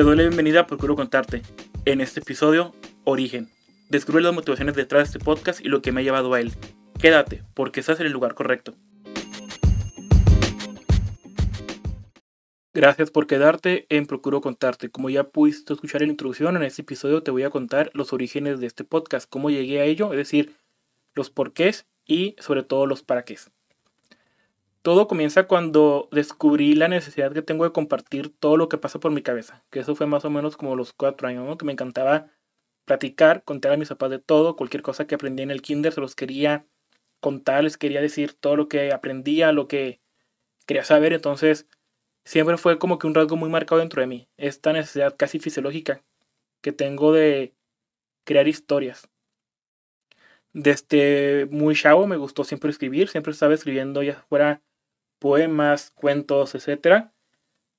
Te doy la bienvenida a Procuro Contarte. En este episodio, Origen. Descubre las motivaciones detrás de este podcast y lo que me ha llevado a él. Quédate, porque estás en el lugar correcto. Gracias por quedarte en Procuro Contarte. Como ya pudiste escuchar en la introducción, en este episodio te voy a contar los orígenes de este podcast, cómo llegué a ello, es decir, los porqués y sobre todo los para qué. Todo comienza cuando descubrí la necesidad que tengo de compartir todo lo que pasa por mi cabeza, que eso fue más o menos como los cuatro años, que me encantaba platicar, contar a mis papás de todo, cualquier cosa que aprendí en el kinder, se los quería contar, les quería decir todo lo que aprendía, lo que quería saber, entonces siempre fue como que un rasgo muy marcado dentro de mí, esta necesidad casi fisiológica que tengo de crear historias. Desde muy chavo me gustó siempre escribir, siempre estaba escribiendo ya fuera poemas, cuentos, etc.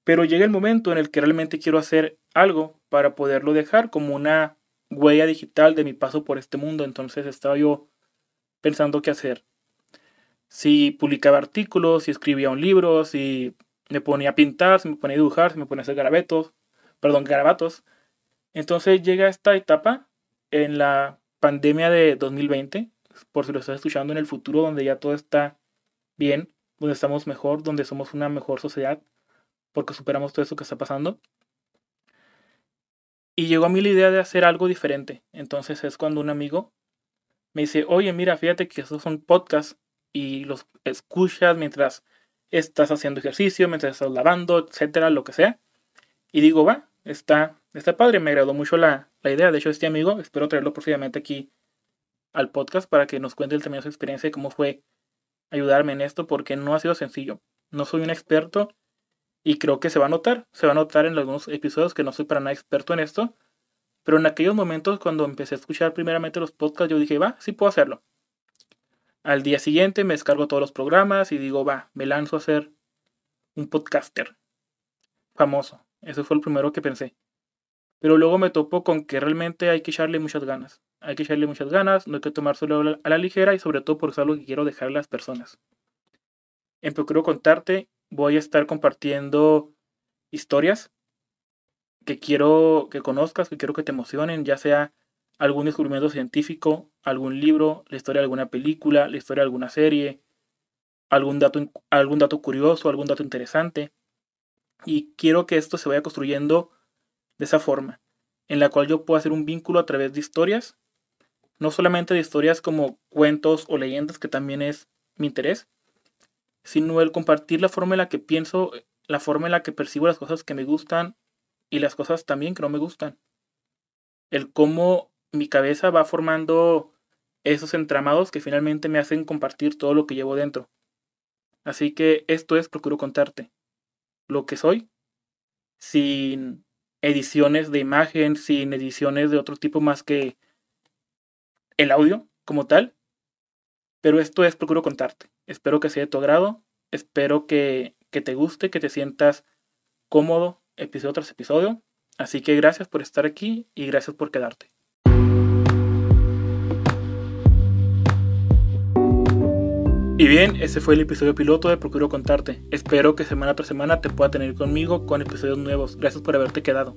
Pero llega el momento en el que realmente quiero hacer algo para poderlo dejar como una huella digital de mi paso por este mundo. Entonces estaba yo pensando qué hacer. Si publicaba artículos, si escribía un libro, si me ponía a pintar, si me ponía a dibujar, si me ponía a hacer garabatos, perdón, garabatos. Entonces llega esta etapa en la pandemia de 2020, por si lo estás escuchando en el futuro, donde ya todo está bien, donde estamos mejor, donde somos una mejor sociedad, porque superamos todo eso que está pasando. Y llegó a mí la idea de hacer algo diferente. Entonces es cuando un amigo me dice, oye, mira, fíjate que esos son podcasts y los escuchas mientras estás haciendo ejercicio, mientras estás lavando, etcétera, lo que sea. Y digo, va, está, está padre, me agradó mucho la, la idea. De hecho, este amigo, espero traerlo próximamente aquí al podcast para que nos cuente también su experiencia y cómo fue ayudarme en esto, porque no ha sido sencillo. No soy un experto y creo que se va a notar. Se va a notar en algunos episodios que no soy para nada experto en esto. Pero en aquellos momentos cuando empecé a escuchar primeramente los podcasts, yo dije, va, sí puedo hacerlo. Al día siguiente me descargo todos los programas y digo, va, me lanzo a ser un podcaster famoso. Eso fue el primero que pensé. Pero luego me topo con que realmente hay que echarle muchas ganas. Hay que echarle muchas ganas, no hay que tomárselo a la ligera y sobre todo porque es algo que quiero dejar a las personas. En Procuro Contarte voy a estar compartiendo historias que quiero que conozcas, que quiero que te emocionen, ya sea algún descubrimiento científico, algún libro, la historia de alguna película, la historia de alguna serie, algún dato, algún dato curioso, algún dato interesante. Y quiero que esto se vaya construyendo de esa forma, en la cual yo puedo hacer un vínculo a través de historias, no solamente de historias como cuentos o leyendas, que también es mi interés, sino el compartir la forma en la que pienso, la forma en la que percibo las cosas que me gustan y las cosas también que no me gustan. El cómo mi cabeza va formando esos entramados que finalmente me hacen compartir todo lo que llevo dentro. Así que esto es Procuro contarte lo que soy sin ediciones de imagen, sin ediciones de otro tipo más que el audio como tal. Pero esto es Procuro contarte. Espero que sea de tu agrado. Espero que, que te guste, que te sientas cómodo episodio tras episodio. Así que gracias por estar aquí y gracias por quedarte. Y bien, ese fue el episodio piloto de Procuro Contarte. Espero que semana tras semana te pueda tener conmigo con episodios nuevos. Gracias por haberte quedado.